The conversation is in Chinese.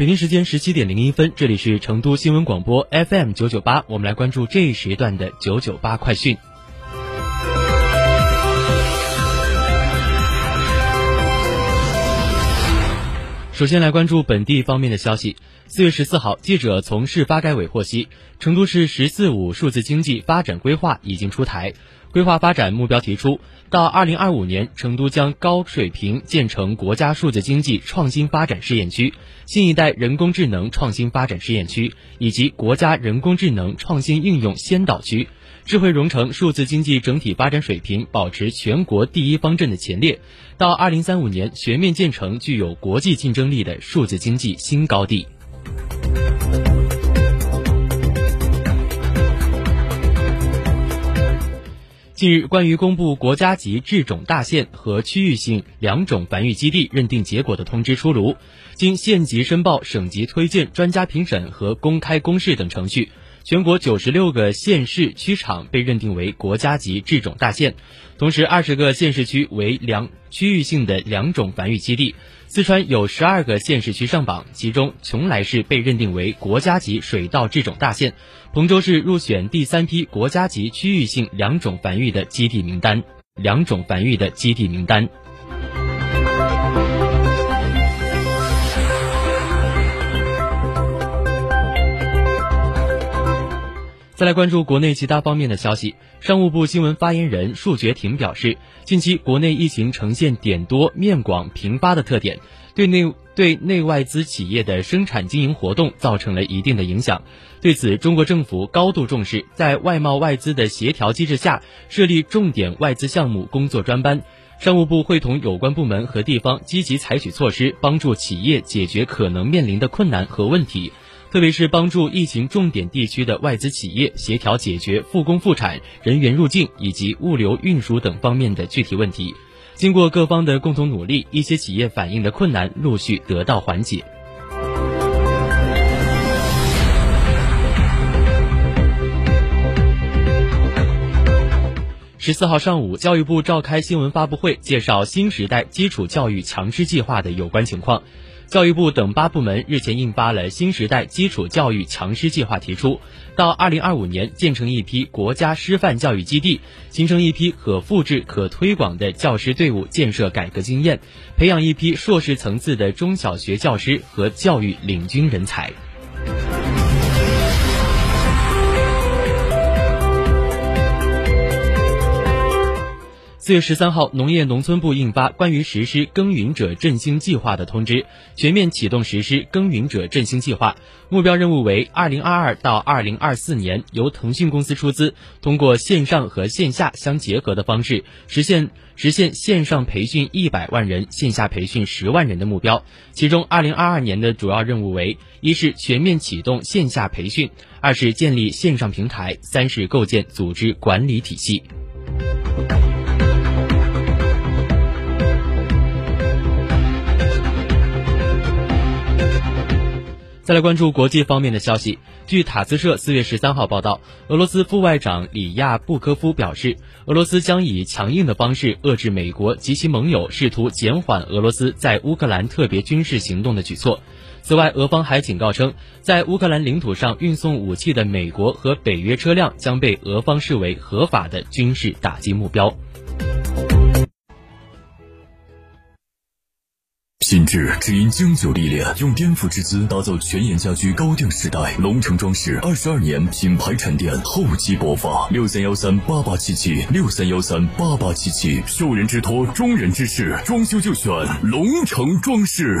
北京时间十七点零一分，这里是成都新闻广播 FM 九九八，我们来关注这一时段的九九八快讯。首先来关注本地方面的消息。四月十四号，记者从市发改委获悉，成都市“十四五”数字经济发展规划已经出台。规划发展目标提出，到二零二五年，成都将高水平建成国家数字经济创新发展试验区、新一代人工智能创新发展试验区以及国家人工智能创新应用先导区。智慧融成数字经济整体发展水平保持全国第一方阵的前列，到二零三五年全面建成具有国际竞争力的数字经济新高地。近日，关于公布国家级制种大县和区域性两种繁育基地认定结果的通知出炉，经县级申报、省级推荐、专家评审和公开公示等程序。全国九十六个县市区场被认定为国家级制种大县，同时二十个县市区为两区域性的两种繁育基地。四川有十二个县市区上榜，其中邛崃市被认定为国家级水稻制种大县，彭州市入选第三批国家级区域性两种繁育的基地名单。两种繁育的基地名单。再来关注国内其他方面的消息。商务部新闻发言人束觉婷表示，近期国内疫情呈现点多面广频发的特点，对内对内外资企业的生产经营活动造成了一定的影响。对此，中国政府高度重视，在外贸外资的协调机制下，设立重点外资项目工作专班。商务部会同有关部门和地方积极采取措施，帮助企业解决可能面临的困难和问题。特别是帮助疫情重点地区的外资企业协调解决复工复产、人员入境以及物流运输等方面的具体问题。经过各方的共同努力，一些企业反映的困难陆续得到缓解。十四号上午，教育部召开新闻发布会，介绍新时代基础教育强师计划的有关情况。教育部等八部门日前印发了《新时代基础教育强师计划》，提出到二零二五年建成一批国家师范教育基地，形成一批可复制、可推广的教师队伍建设改革经验，培养一批硕士层次的中小学教师和教育领军人才。四月十三号，农业农村部印发关于实施耕耘者振兴计划的通知，全面启动实施耕耘者振兴计划。目标任务为二零二二到二零二四年，由腾讯公司出资，通过线上和线下相结合的方式，实现实现线上培训一百万人、线下培训十万人的目标。其中，二零二二年的主要任务为：一是全面启动线下培训，二是建立线上平台，三是构建组织管理体系。再来关注国际方面的消息。据塔斯社四月十三号报道，俄罗斯副外长里亚布科夫表示，俄罗斯将以强硬的方式遏制美国及其盟友试图减缓俄罗斯在乌克兰特别军事行动的举措。此外，俄方还警告称，在乌克兰领土上运送武器的美国和北约车辆将被俄方视为合法的军事打击目标。品质只因经久历练，用颠覆之姿打造全岩家居高定时代。龙城装饰二十二年品牌沉淀，厚积薄发。六三幺三八八七七，六三幺三八八七七。受人之托，忠人之事，装修就选龙城装饰。